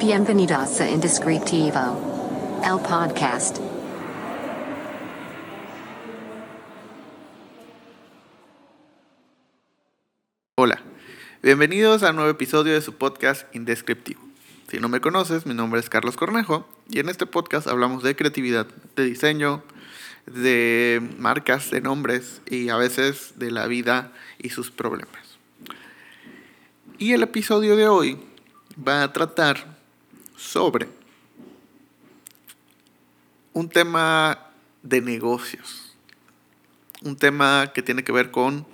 Bienvenidos a Indescriptivo, el podcast. Hola, bienvenidos a un nuevo episodio de su podcast Indescriptivo. Si no me conoces, mi nombre es Carlos Cornejo y en este podcast hablamos de creatividad, de diseño, de marcas, de nombres y a veces de la vida y sus problemas. Y el episodio de hoy va a tratar sobre un tema de negocios, un tema que tiene que ver con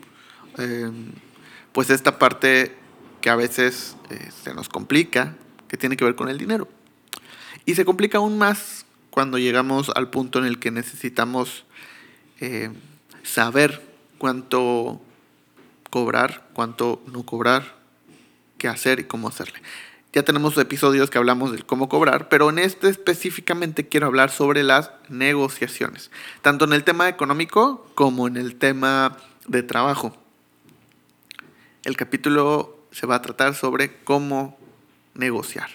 em, pues esta parte que a veces eh, se nos complica, que tiene que ver con el dinero. Y se complica aún más cuando llegamos al punto en el que necesitamos eh, saber cuánto cobrar, cuánto no cobrar, qué hacer y cómo hacerle. Ya tenemos episodios que hablamos del cómo cobrar, pero en este específicamente quiero hablar sobre las negociaciones, tanto en el tema económico como en el tema de trabajo. El capítulo se va a tratar sobre cómo negociar.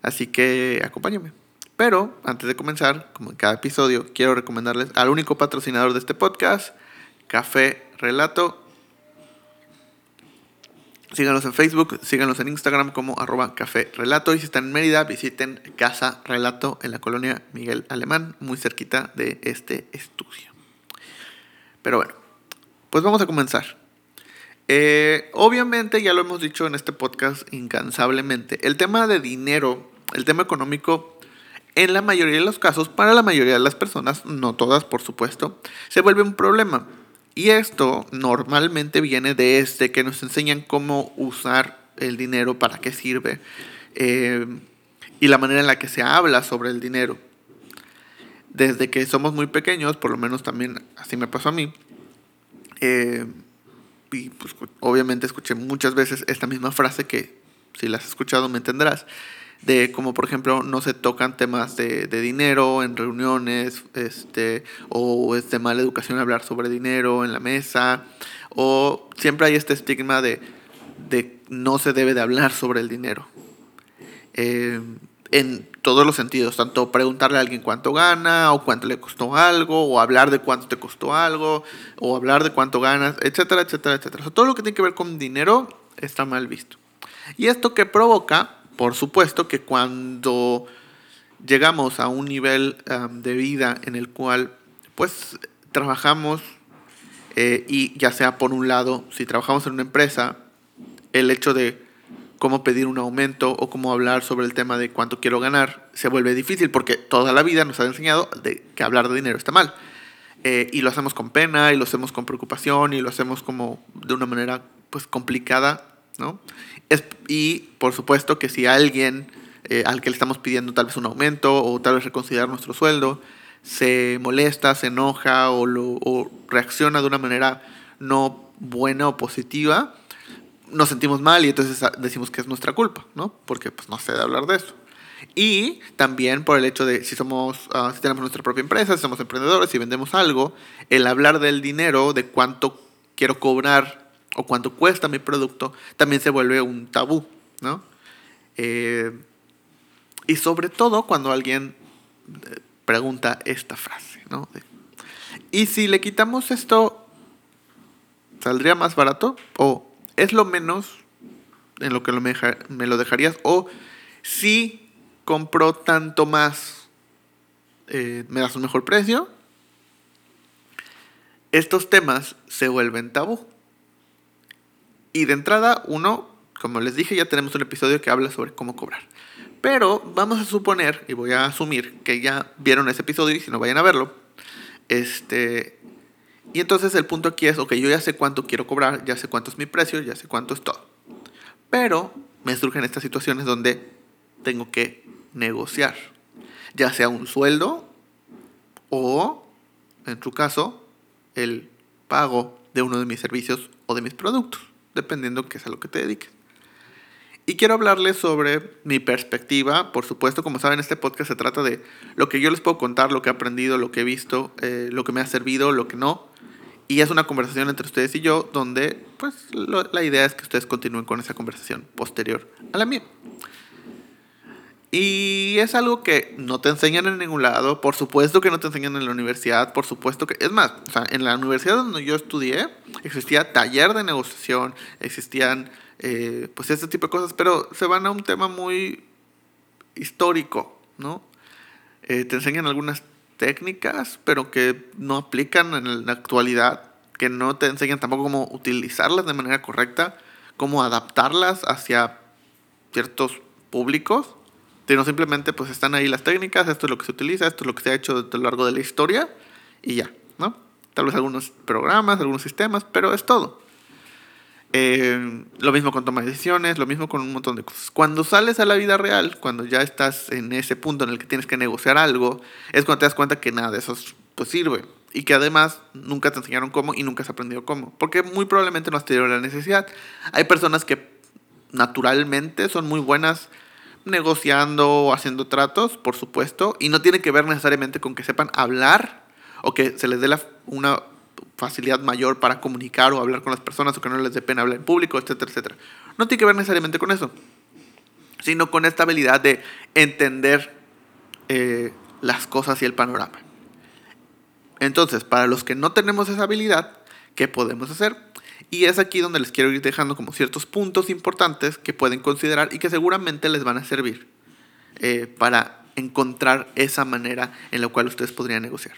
Así que acompáñame. Pero antes de comenzar, como en cada episodio, quiero recomendarles al único patrocinador de este podcast, Café Relato Síganos en Facebook, síganos en Instagram como arroba café relato. Y si están en Mérida, visiten Casa Relato en la colonia Miguel Alemán, muy cerquita de este estudio. Pero bueno, pues vamos a comenzar. Eh, obviamente, ya lo hemos dicho en este podcast incansablemente, el tema de dinero, el tema económico, en la mayoría de los casos, para la mayoría de las personas, no todas por supuesto, se vuelve un problema. Y esto normalmente viene desde este, que nos enseñan cómo usar el dinero, para qué sirve, eh, y la manera en la que se habla sobre el dinero. Desde que somos muy pequeños, por lo menos también así me pasó a mí, eh, y pues obviamente escuché muchas veces esta misma frase que si la has escuchado me entenderás, de como por ejemplo no se tocan temas de, dinero en reuniones, este, o es de mala educación hablar sobre dinero en la mesa, o siempre hay este estigma de, de no se debe de hablar sobre el dinero. Eh, en todos los sentidos, tanto preguntarle a alguien cuánto gana, o cuánto le costó algo, o hablar de cuánto te costó algo, o hablar de cuánto ganas, etcétera, etcétera, etcétera. todo lo que tiene que ver con dinero está mal visto. Y esto que provoca por supuesto que cuando llegamos a un nivel de vida en el cual pues trabajamos eh, y ya sea por un lado, si trabajamos en una empresa, el hecho de cómo pedir un aumento o cómo hablar sobre el tema de cuánto quiero ganar se vuelve difícil porque toda la vida nos ha enseñado de que hablar de dinero está mal. Eh, y lo hacemos con pena y lo hacemos con preocupación y lo hacemos como de una manera pues complicada, ¿no? Es, y por supuesto que si alguien eh, al que le estamos pidiendo tal vez un aumento o tal vez reconsiderar nuestro sueldo, se molesta, se enoja o, lo, reacciona de una manera no buena o positiva, nos sentimos mal y entonces decimos que es nuestra culpa, ¿no? Porque pues no sé de hablar de eso. Y también por el hecho de si somos, ah, si tenemos nuestra propia empresa, si somos emprendedores, si vendemos algo, el hablar del dinero, de cuánto quiero cobrar o cuánto cuesta mi producto, también se vuelve un tabú, ¿no? Eh, y sobre todo cuando alguien eh, pregunta esta frase, ¿no? Y si le quitamos esto, ¿saldría más barato? ¿O es lo menos en lo que me, lo dejarías? ¿O si compro tanto más, eh, me das un mejor precio? Estos temas se vuelven tabú. Y de entrada, uno, como les dije, ya tenemos un episodio que habla sobre cómo cobrar. Pero vamos a suponer, y voy a asumir que ya vieron ese episodio y si no vayan a verlo. Este, y entonces el punto aquí es, ok, yo ya sé cuánto quiero cobrar, ya sé cuánto es mi precio, ya sé cuánto es todo. Pero me surgen estas situaciones donde tengo que negociar, ya sea un sueldo o, en tu caso, el pago de uno de mis servicios o de mis productos dependiendo qué es a lo que te dediques. Y quiero hablarles sobre mi perspectiva. Por supuesto, como saben, este podcast se trata de lo que yo les puedo contar, lo que he aprendido, lo que he visto, eh, lo que me ha servido, lo que no. Y es una conversación entre ustedes y yo donde pues la idea es que ustedes continúen con esa conversación posterior a la mía. Y es algo que no te enseñan en ningún lado, por supuesto que no te enseñan en la universidad, por supuesto que... Es más, o sea, en la universidad donde yo estudié existía taller de negociación, existían eh, pues este tipo de cosas, pero se van a un tema muy histórico, ¿no? Eh, te enseñan algunas técnicas, pero que no aplican en la actualidad, que no te enseñan tampoco cómo utilizarlas de manera correcta, cómo adaptarlas hacia ciertos públicos, sino simplemente pues están ahí las técnicas, esto es lo que se utiliza, esto es lo que se ha hecho a lo largo de la historia y ya, ¿no? Tal vez algunos programas, algunos sistemas, pero es todo. Eh, lo mismo con toma de decisiones, lo mismo con un montón de cosas. Cuando sales a la vida real, cuando ya estás en ese punto en el que tienes que negociar algo, es cuando te das cuenta que nada de eso pues, sirve. Y que además nunca te enseñaron cómo y nunca has aprendido cómo. Porque muy probablemente no has tenido la necesidad. Hay personas que naturalmente son muy buenas negociando o haciendo tratos, por supuesto, y no tiene que ver necesariamente con que sepan hablar o que se les dé una facilidad mayor para comunicar o hablar con las personas o que no les dé pena hablar en público, etcétera, etcétera. No tiene que ver necesariamente con eso, sino con esta habilidad de entender eh, las cosas y el panorama. Entonces, para los que no tenemos esa habilidad, ¿qué podemos hacer? Y es aquí donde les quiero ir dejando como ciertos puntos importantes que pueden considerar y que seguramente les van a servir eh, para encontrar esa manera en la cual ustedes podrían negociar.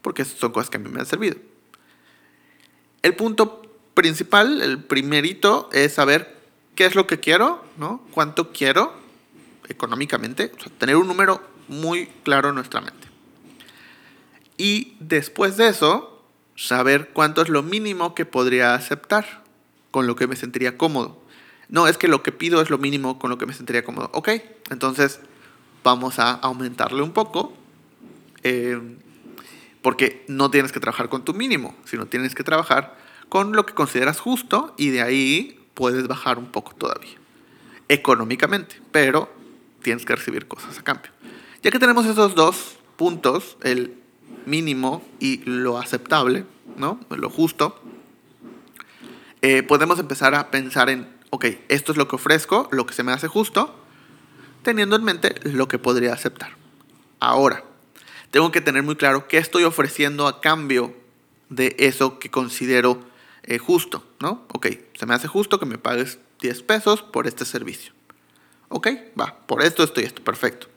Porque son cosas que a mí me han servido. El punto principal, el primerito, es saber qué es lo que quiero, ¿no? Cuánto quiero económicamente, tener un número muy claro en nuestra mente. Y después de eso, saber cuánto es lo mínimo que podría aceptar, con lo que me sentiría cómodo. No, es que lo que pido es lo mínimo con lo que me sentiría cómodo. Ok, entonces vamos a aumentarle un poco. Eh, porque no tienes que trabajar con tu mínimo, sino tienes que trabajar con lo que consideras justo y de ahí puedes bajar un poco todavía. Económicamente, pero tienes que recibir cosas a cambio. Ya que tenemos esos dos puntos, el mínimo y lo aceptable, ¿no? Lo justo, eh, podemos empezar a pensar en, ok, esto es lo que ofrezco, lo que se me hace justo, teniendo en mente lo que podría aceptar. Ahora, tengo que tener muy claro qué estoy ofreciendo a cambio de eso que considero eh, justo, ¿no? Ok, se me hace justo que me pagues 10 pesos por este servicio. Ok, va, por esto estoy esto, perfecto.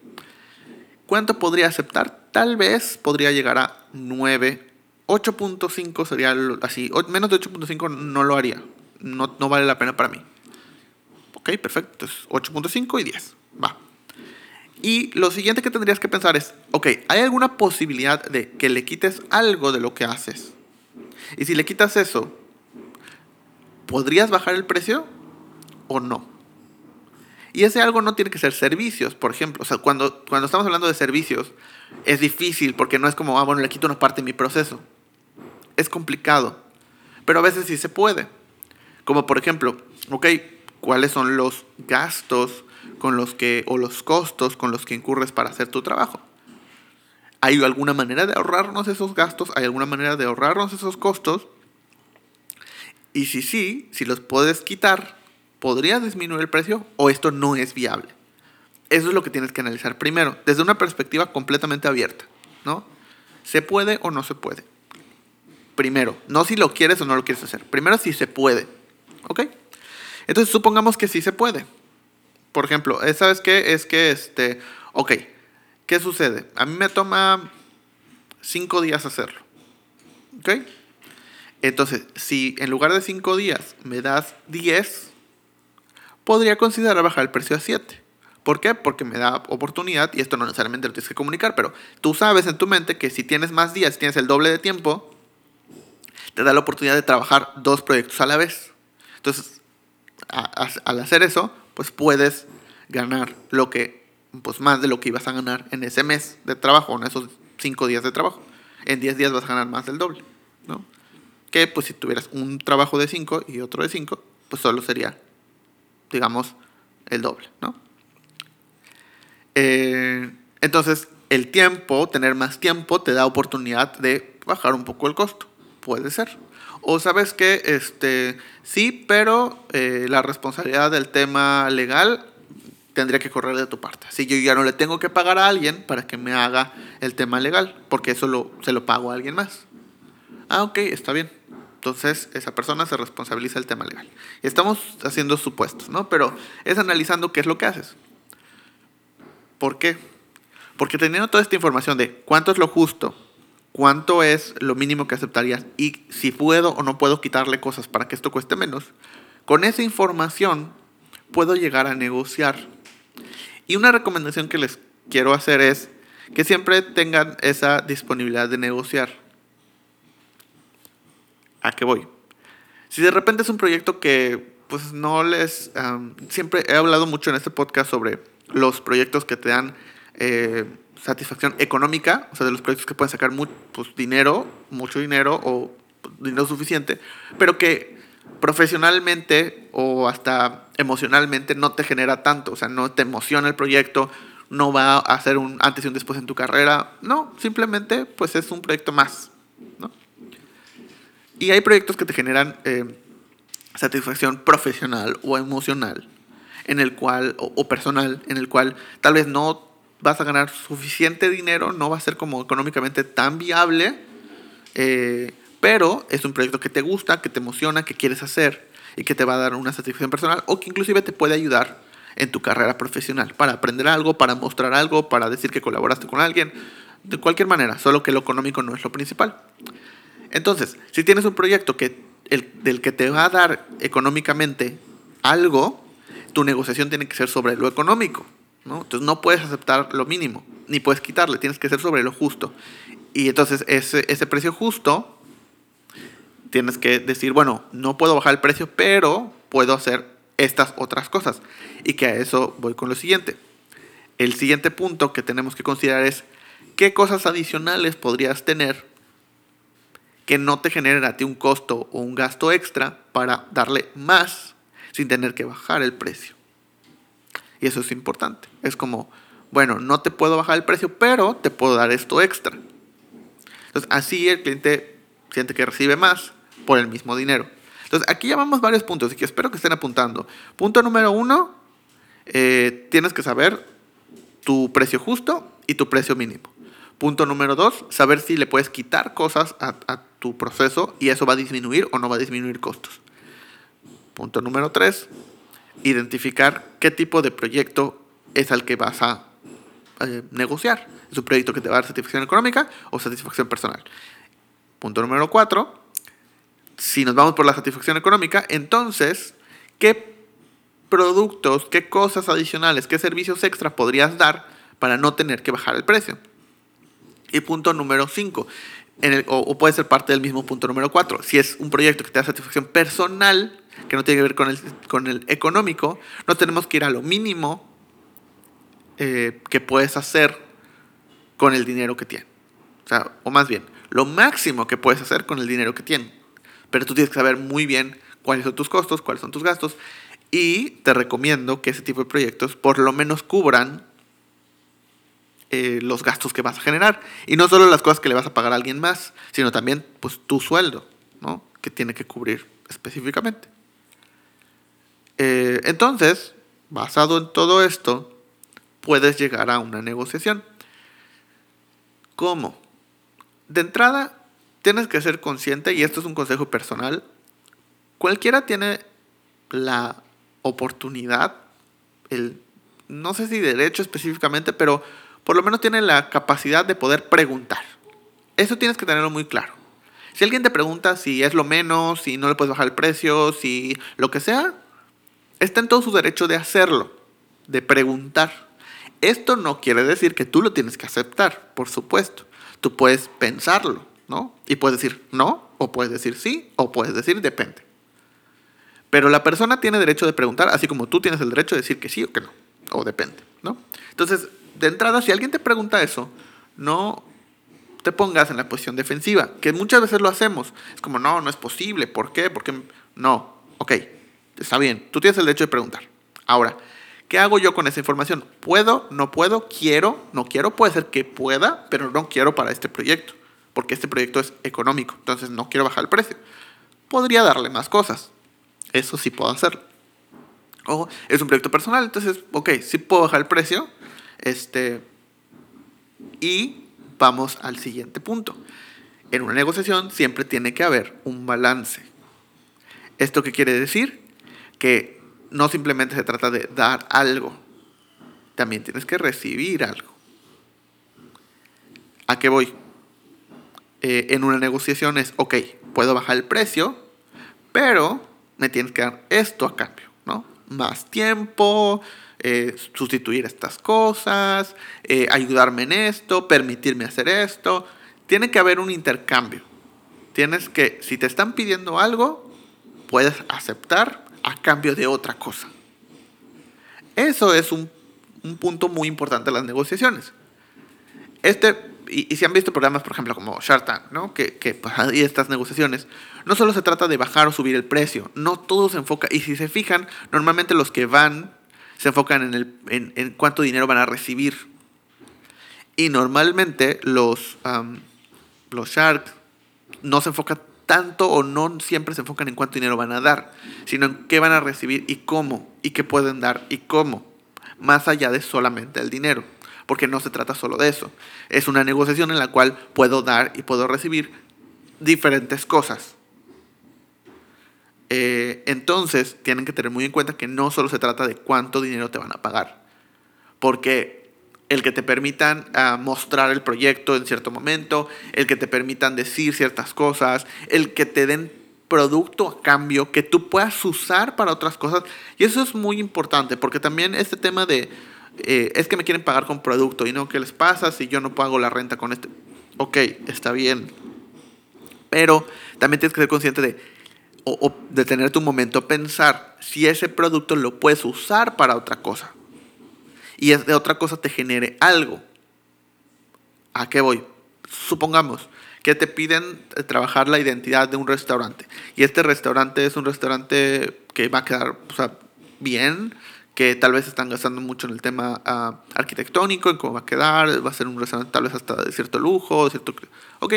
¿Cuánto podría aceptar? Tal vez podría llegar a 9, 8.5 sería así, menos de 8.5 no lo haría, no, no vale la pena para mí. Ok, perfecto, entonces 8.5 y 10, va. Y lo siguiente que tendrías que pensar es, ok, ¿hay alguna posibilidad de que le quites algo de lo que haces? Y si le quitas eso, ¿podrías bajar el precio o no? Y ese algo no tiene que ser servicios, por ejemplo. O sea, cuando, cuando estamos hablando de servicios, es difícil porque no es como, ah, bueno, le quito una parte de mi proceso. Es complicado. Pero a veces sí se puede. Como por ejemplo, ok, ¿cuáles son los gastos con los que, o los costos con los que incurres para hacer tu trabajo. ¿Hay alguna manera de ahorrarnos esos gastos? ¿Hay alguna manera de ahorrarnos esos costos? Y si sí, si los puedes quitar, ¿podrías disminuir el precio o esto no es viable? Eso es lo que tienes que analizar primero, desde una perspectiva completamente abierta, ¿no? ¿Se puede o no se puede? Primero, no si lo quieres o no lo quieres hacer. Primero si se puede, ¿ok? Entonces supongamos que sí se puede por ejemplo, eh, ¿sabes qué? Es que, este, ok, ¿qué sucede? A mí me toma cinco días hacerlo. ¿Ok? Entonces, si en lugar de cinco días me das 10, podría considerar bajar el precio a 7. ¿Por qué? Porque me da oportunidad, y esto no necesariamente lo tienes que comunicar, pero tú sabes en tu mente que si tienes más días, si tienes el doble de tiempo, te da la oportunidad de trabajar dos proyectos a la vez. Entonces, al hacer eso, pues puedes ganar lo que, pues más de lo que ibas a ganar en ese mes de trabajo, en esos cinco días de trabajo. En 10 días vas a ganar más del doble, ¿no? Que pues si tuvieras un trabajo de 5 y otro de 5, pues solo sería, digamos, el doble, ¿no? Eh, entonces, el tiempo, tener más tiempo, te da oportunidad de bajar un poco el costo. Puede ser. O sabes que, este, sí, pero eh, la responsabilidad del tema legal tendría que correr de tu parte. Si yo ya no le tengo que pagar a alguien para que me haga el tema legal, porque eso lo, se lo pago a alguien más. Ah, ok, está bien. Entonces esa persona se responsabiliza del tema legal. Estamos haciendo supuestos, ¿no? Pero es analizando qué es lo que haces. ¿Por qué? Porque teniendo toda esta información de cuánto es lo justo, cuánto es lo mínimo que aceptarías y si puedo o no puedo quitarle cosas para que esto cueste menos, con esa información puedo llegar a negociar. Y una recomendación que les quiero hacer es que siempre tengan esa disponibilidad de negociar. ¿A qué voy? Si de repente es un proyecto que pues no les... siempre he hablado mucho en este podcast sobre los proyectos que te dan eh, satisfacción económica, o sea, de los proyectos que pueden sacar pues, dinero, mucho dinero o dinero suficiente, pero que profesionalmente o hasta emocionalmente no te genera tanto, o sea, no te emociona el proyecto, no va a hacer un antes y un después en tu carrera, no, simplemente pues es un proyecto más, ¿no? Y hay proyectos que te generan eh, satisfacción profesional o emocional, en el cual, o, personal, en el cual tal vez no vas a ganar suficiente dinero, no va a ser como económicamente tan viable, eh, pero es un proyecto que te gusta, que te emociona, que quieres hacer y que te va a dar una satisfacción personal o que inclusive te puede ayudar en tu carrera profesional para aprender algo, para mostrar algo, para decir que colaboraste con alguien, de cualquier manera, solo que lo económico no es lo principal. Entonces, si tienes un proyecto que el, del que te va a dar económicamente algo, tu negociación tiene que ser sobre lo económico. ¿no? Entonces no puedes aceptar lo mínimo, ni puedes quitarle, tienes que ser sobre lo justo. Y entonces ese, ese precio justo, tienes que decir, bueno, no puedo bajar el precio, pero puedo hacer estas otras cosas. Y que a eso voy con lo siguiente. El siguiente punto que tenemos que considerar es qué cosas adicionales podrías tener que no te generen a ti un costo o un gasto extra para darle más sin tener que bajar el precio. Y eso es importante. Es como, bueno, no te puedo bajar el precio, pero te puedo dar esto extra. Entonces, así el cliente siente que recibe más por el mismo dinero. Entonces, aquí llamamos varios puntos y que espero que estén apuntando. Punto número uno, eh, tienes que saber tu precio justo y tu precio mínimo. Punto número dos, saber si le puedes quitar cosas a, a tu proceso y eso va a disminuir o no va a disminuir costos. Punto número tres, identificar qué tipo de proyecto es al que vas a eh, negociar. ¿Es un proyecto que te va a dar satisfacción económica o satisfacción personal? Punto número cuatro, si nos vamos por la satisfacción económica, entonces, ¿qué productos, qué cosas adicionales, qué servicios extra podrías dar para no tener que bajar el precio? Y punto número o, puede ser parte del mismo punto número 4. Si es un proyecto que te da satisfacción personal, que no tiene que ver con el, con el económico, no tenemos que ir a lo mínimo eh, que puedes hacer con el dinero que tienes. O más bien, lo máximo que puedes hacer con el dinero que tienes. Pero tú tienes que saber muy bien cuáles son tus costos, cuáles son tus gastos. Y te recomiendo que ese tipo de proyectos por lo menos cubran eh, los gastos que vas a generar. Y no solo las cosas que le vas a pagar a alguien más, sino también pues, tu sueldo, ¿no? que tiene que cubrir específicamente. Eh, entonces, basado en todo esto, puedes llegar a una negociación. ¿Cómo? De entrada, tienes que ser consciente, y esto es un consejo personal, cualquiera tiene la oportunidad, el, no sé si derecho específicamente, pero por lo menos tiene la capacidad de poder preguntar. Eso tienes que tenerlo muy claro. Si alguien te pregunta si es lo menos, si no le puedes bajar el precio, si lo que sea, está en todo su derecho de hacerlo, de preguntar. Esto no quiere decir que tú lo tienes que aceptar, por supuesto. Tú puedes pensarlo, ¿no? Y puedes decir no, o puedes decir sí, o puedes decir depende. Pero la persona tiene derecho de preguntar, así como tú tienes el derecho de decir que sí o que no, o depende, ¿no? Entonces, de entrada, si alguien te pregunta eso, no te pongas en la posición defensiva, que muchas veces lo hacemos. Es como, no, no es posible. ¿Por qué? Porque no. Ok, está bien, tú tienes el derecho de preguntar. Ahora, ¿qué hago yo con esa información? ¿Puedo? ¿No puedo? ¿Quiero? ¿No quiero? Puede ser que pueda, pero no quiero para este proyecto, porque este proyecto es económico, entonces no quiero bajar el precio. Podría darle más cosas. Eso sí puedo hacerlo. O es un proyecto personal, entonces, ok, sí puedo bajar el precio. Este, y vamos al siguiente punto. En una negociación siempre tiene que haber un balance. ¿Esto qué quiere decir? Que no simplemente se trata de dar algo, también tienes que recibir algo. ¿A qué voy? Eh, en una negociación es, ok, puedo bajar el precio, pero me tienes que dar esto a cambio, ¿no? Más tiempo, eh, sustituir estas cosas, eh, ayudarme en esto, permitirme hacer esto. Tiene que haber un intercambio. Tienes que, si te están pidiendo algo, puedes aceptar a cambio de otra cosa. Eso es un, un punto muy importante de las negociaciones. Este, y, si han visto programas, por ejemplo, como Shark ¿no? que, que pues, hay estas negociaciones, no solo se trata de bajar o subir el precio, no todo se enfoca, y si se fijan, normalmente los que van se enfocan en, el, cuánto dinero van a recibir. Y normalmente los, los sharks no se enfocan tanto o no siempre se enfocan en cuánto dinero van a dar, sino en qué van a recibir y cómo, y qué pueden dar y cómo, más allá de solamente el dinero, porque no se trata solo de eso. Es una negociación en la cual puedo dar y puedo recibir diferentes cosas. Eh, entonces, tienen que tener muy en cuenta que no solo se trata de cuánto dinero te van a pagar, porque el que te permitan uh, mostrar el proyecto en cierto momento, el que te permitan decir ciertas cosas, el que te den producto a cambio que tú puedas usar para otras cosas. Y eso es muy importante, porque también este tema de, eh, es que me quieren pagar con producto y no, ¿qué les pasa si yo no pago la renta con este? Ok, está bien. Pero también tienes que ser consciente de o, o detenerte un momento pensar si ese producto lo puedes usar para otra cosa. Y es de otra cosa te genere algo. ¿A qué voy? Supongamos que te piden trabajar la identidad de un restaurante. Y este restaurante es un restaurante que va a quedar bien, que tal vez están gastando mucho en el tema uh, arquitectónico, en cómo va a quedar, va a ser un restaurante tal vez hasta de cierto lujo, cierto... Ok,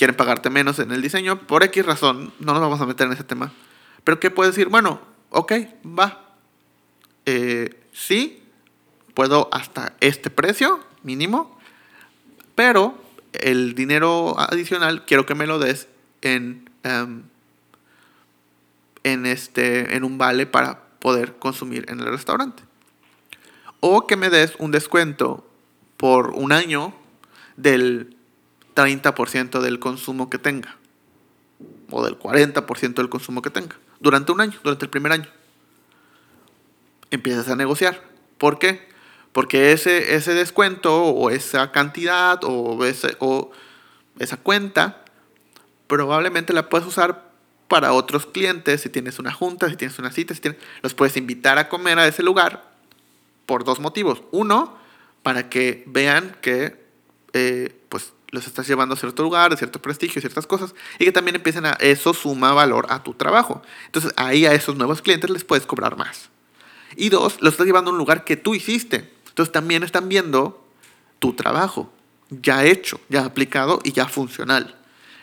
quieren pagarte menos en el diseño, por X razón, no nos vamos a meter en ese tema. Pero ¿qué puedes decir? Bueno, ok, va. Eh, sí, puedo hasta este precio mínimo, pero el dinero adicional quiero que me lo des en, um, en, este, en un vale para poder consumir en el restaurante. O que me des un descuento por un año del 30% del consumo que tenga. O del 40% del consumo que tenga. Durante un año, durante el primer año. Empiezas a negociar. ¿Por qué? Porque ese, ese descuento o esa cantidad o, ese, o esa cuenta probablemente la puedes usar para otros clientes, si tienes una junta, si tienes una cita, si tienes, los puedes invitar a comer a ese lugar por dos motivos. Uno, para que vean que eh, pues los estás llevando a cierto lugar, a cierto prestigio, ciertas cosas, y que también empiecen a, eso suma valor a tu trabajo. Entonces ahí a esos nuevos clientes les puedes cobrar más. Y dos, los estás llevando a un lugar que tú hiciste. Entonces también están viendo tu trabajo, ya hecho, ya aplicado y ya funcional.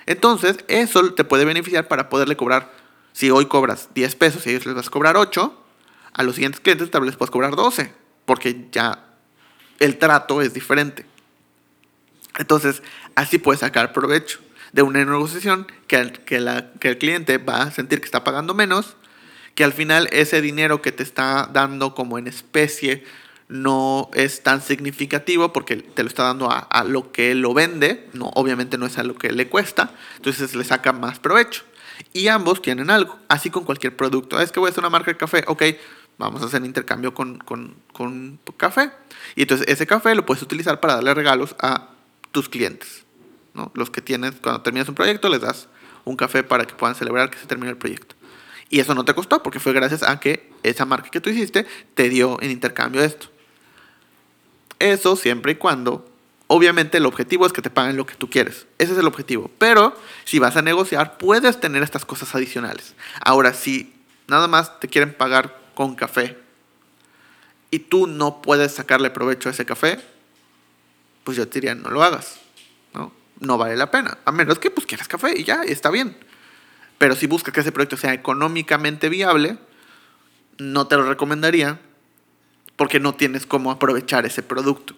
Entonces eso te puede beneficiar para poderle cobrar, si hoy cobras 10 pesos y ellos les vas a cobrar 8, a los siguientes clientes tal vez les puedes cobrar 12, porque ya el trato es diferente. Entonces, así puedes sacar provecho de una negociación que el, que, el cliente va a sentir que está pagando menos, que al final ese dinero que te está dando como en especie no es tan significativo porque te lo está dando a, lo que lo vende, no, obviamente no es a lo que le cuesta, entonces le saca más provecho. Y ambos tienen algo, así con cualquier producto. Es que voy a hacer una marca de café, ok, vamos a hacer intercambio con, con, con café. Y entonces ese café lo puedes utilizar para darle regalos a tus clientes. ¿no? Los que tienes, cuando terminas un proyecto, les das un café para que puedan celebrar que se terminó el proyecto. Y eso no te costó porque fue gracias a que esa marca que tú hiciste te dio en intercambio esto. Eso siempre y cuando, obviamente el objetivo es que te paguen lo que tú quieres. Ese es el objetivo. Pero si vas a negociar, puedes tener estas cosas adicionales. Ahora, si nada más te quieren pagar con café y tú no puedes sacarle provecho a ese café, pues yo te diría, no lo hagas. ¿no? no vale la pena. A menos que pues quieras café y ya, está bien. Pero si buscas que ese proyecto sea económicamente viable, no te lo recomendaría porque no tienes cómo aprovechar ese producto.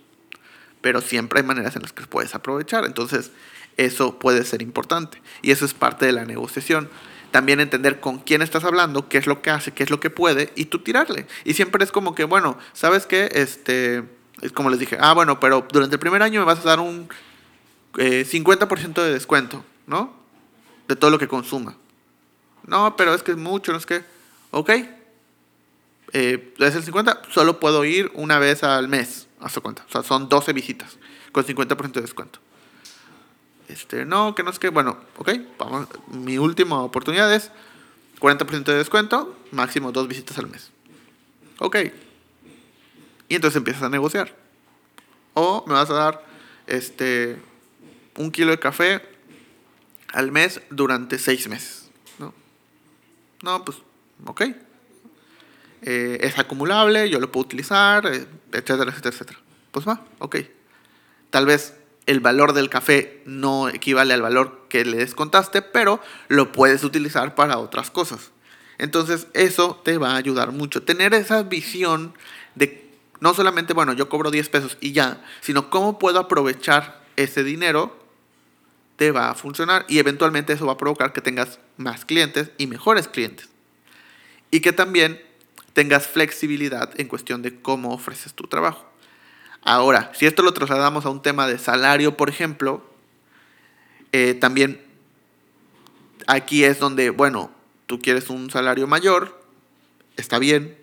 Pero siempre hay maneras en las que puedes aprovechar. Entonces, eso puede ser importante. Y eso es parte de la negociación. También entender con quién estás hablando, qué es lo que hace, qué es lo que puede, y tú tirarle. Y siempre es como que, bueno, ¿sabes qué? Este, es como les dije, ah, bueno, pero durante el primer año me vas a dar un 50% eh, de descuento, ¿no? De todo lo que consuma. No, pero es que es mucho, no es que, ok, eh, es el 50, solo puedo ir una vez al mes, a su cuenta. O sea, son 12 visitas con 50% de descuento. Este, no, que no es que, bueno, ok, vamos, mi última oportunidad es 40% de descuento, máximo dos visitas al mes. Ok. Y entonces empiezas a negociar. O me vas a dar este, un kilo de café al mes durante seis meses. No, no pues, ok. Eh, es acumulable, yo lo puedo utilizar, eh, etcétera, etcétera, etcétera. Pues va, ok. Tal vez el valor del café no equivale al valor que le descontaste, pero lo puedes utilizar para otras cosas. Entonces eso te va a ayudar mucho. Tener esa visión de no solamente, bueno, yo cobro 10 pesos y ya, sino cómo puedo aprovechar ese dinero, te va a funcionar y eventualmente eso va a provocar que tengas más clientes y mejores clientes. Y que también tengas flexibilidad en cuestión de cómo ofreces tu trabajo. Ahora, si esto lo trasladamos a un tema de salario, por ejemplo, eh, también aquí es donde, bueno, tú quieres un salario mayor, está bien.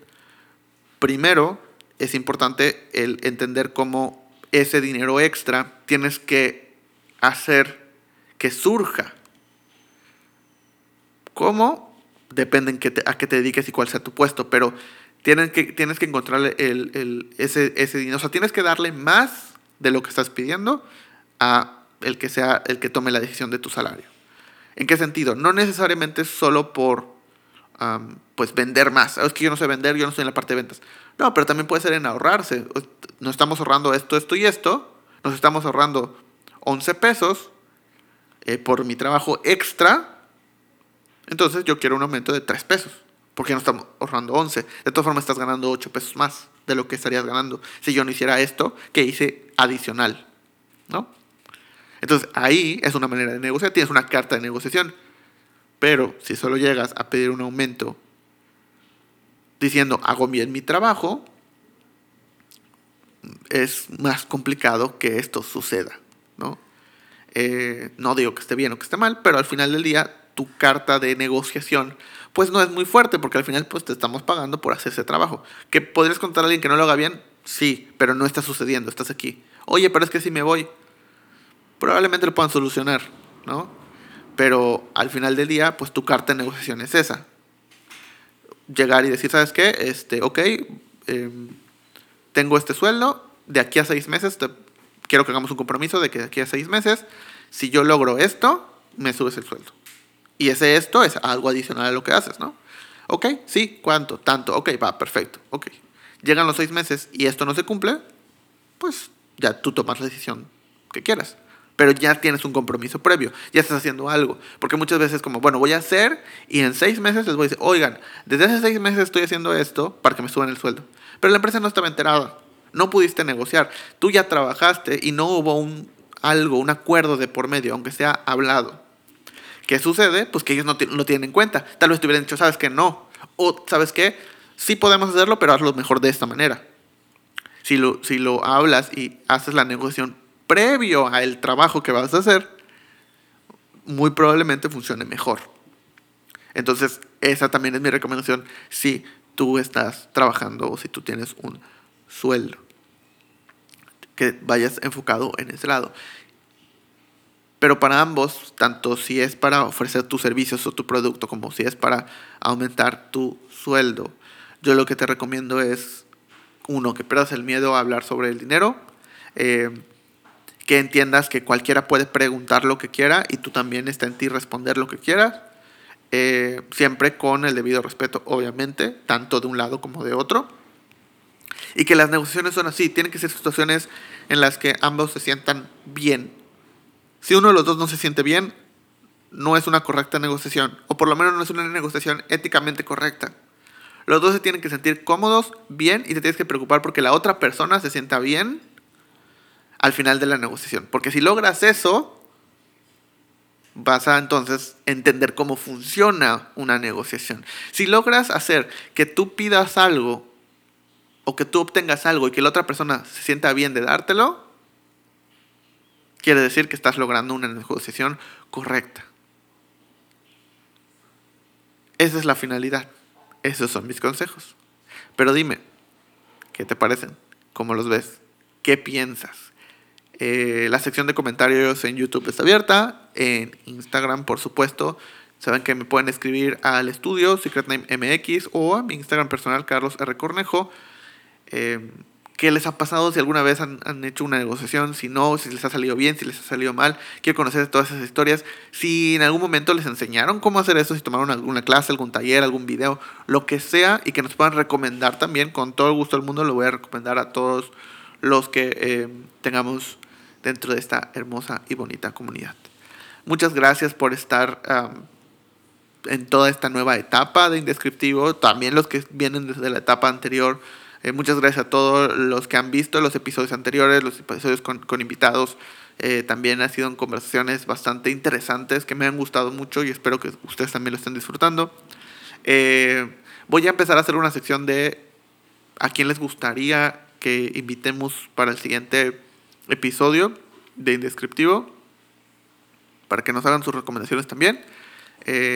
Primero, es importante el entender cómo ese dinero extra tienes que hacer que surja. ¿Cómo? Depende en a qué te dediques y cuál sea tu puesto, pero tienes que, tienes que encontrar el, ese, ese dinero. O sea, tienes que darle más de lo que estás pidiendo a el que sea el que tome la decisión de tu salario. ¿En qué sentido? No necesariamente solo por pues vender más. Es que yo no sé vender, yo no estoy en la parte de ventas. No, pero también puede ser en ahorrarse. Nos estamos ahorrando esto, esto y esto. Nos estamos ahorrando 11 pesos eh, por mi trabajo extra. Entonces yo quiero un aumento de 3 pesos porque no estamos ahorrando 11. De todas formas, estás ganando 8 pesos más de lo que estarías ganando si yo no hiciera esto que hice adicional. ¿No? Entonces, ahí es una manera de negociar. Tienes una carta de negociación. Pero si solo llegas a pedir un aumento diciendo hago bien mi trabajo, es más complicado que esto suceda. ¿no? Eh, no digo que esté bien o que esté mal, pero al final del día tu carta de negociación pues no es muy fuerte porque al final pues te estamos pagando por hacer ese trabajo. ¿Que podrías contar a alguien que no lo haga bien? Sí, pero no está sucediendo, estás aquí. Oye, pero es que si me voy, probablemente lo puedan solucionar, ¿no? Pero al final del día, pues tu carta de negociación es esa. Llegar y decir, ¿sabes qué? Este, ok, em, tengo este sueldo, de aquí a seis meses, quiero que hagamos un compromiso de que de aquí a seis meses, si yo logro esto, me subes el sueldo. Y ese esto es algo adicional a lo que haces, ¿no? Ok, sí, ¿cuánto? Tanto, ok, va, perfecto, ok. Llegan los seis meses y esto no se cumple, pues ya tú tomas la decisión que quieras. Pero ya tienes un compromiso previo, ya estás haciendo algo. Porque muchas veces como, bueno, voy a hacer y en seis meses les voy a decir, oigan, desde hace seis meses estoy haciendo esto para que me suban el sueldo. Pero la empresa no estaba enterada, no pudiste negociar. Tú ya trabajaste y no hubo un algo, un acuerdo de por medio, aunque sea hablado. ¿Qué sucede? Pues que ellos no lo tienen en cuenta. Tal vez te hubieran dicho, ¿sabes qué? No. O, ¿sabes qué? Sí podemos hacerlo, pero hazlo mejor de esta manera. Si lo, si lo hablas y haces la negociación previo al trabajo que vas a hacer, muy probablemente funcione mejor. Entonces, esa también es mi recomendación si tú estás trabajando o si tú tienes un sueldo. Que vayas enfocado en ese lado. Pero para ambos, tanto si es para ofrecer tus servicios o tu producto como si es para aumentar tu sueldo, yo lo que te recomiendo es, uno, que pierdas el miedo a hablar sobre el dinero, eh, que entiendas que cualquiera puede preguntar lo que quiera y tú también está en ti responder lo que quieras, eh, siempre con el debido respeto, obviamente, tanto de un lado como de otro. Y que las negociaciones son así, tienen que ser situaciones en las que ambos se sientan bien si uno de los dos no se siente bien, no es una correcta negociación, o por lo menos no es una negociación éticamente correcta. Los dos se tienen que sentir cómodos, bien, y te tienes que preocupar porque la otra persona se sienta bien al final de la negociación. Porque si logras eso, vas a entonces entender cómo funciona una negociación. Si logras hacer que tú pidas algo o que tú obtengas algo y que la otra persona se sienta bien de dártelo, quiere decir que estás logrando una negociación correcta. Esa es la finalidad. Esos son mis consejos. Pero dime, ¿qué te parecen? ¿Cómo los ves? ¿Qué piensas? Eh, la sección de comentarios en YouTube está abierta. En Instagram, por supuesto. Saben que me pueden escribir al estudio Secret Name MX o a mi Instagram personal, Carlos R. Cornejo. Eh, ¿Qué les ha pasado? Si alguna vez han, hecho una negociación, si no, si les ha salido bien, si les ha salido mal. Quiero conocer todas esas historias. Si en algún momento les enseñaron cómo hacer eso, si tomaron alguna clase, algún taller, algún video, lo que sea, y que nos puedan recomendar también, con todo el gusto del mundo, lo voy a recomendar a todos los que eh, tengamos dentro de esta hermosa y bonita comunidad. Muchas gracias por estar en toda esta nueva etapa de Indescriptivo, también los que vienen desde la etapa anterior eh, muchas gracias a todos los que han visto los episodios anteriores, los episodios con, invitados. Eh, también han sido conversaciones bastante interesantes que me han gustado mucho y espero que ustedes también lo estén disfrutando. Eh, voy a empezar a hacer una sección de a quién les gustaría que invitemos para el siguiente episodio de Indescriptivo, para que nos hagan sus recomendaciones también.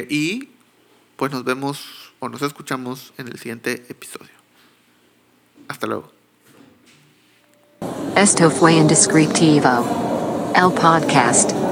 y pues nos vemos o nos escuchamos en el siguiente episodio. Hasta luego. Esto fue Indescriptivo. El podcast.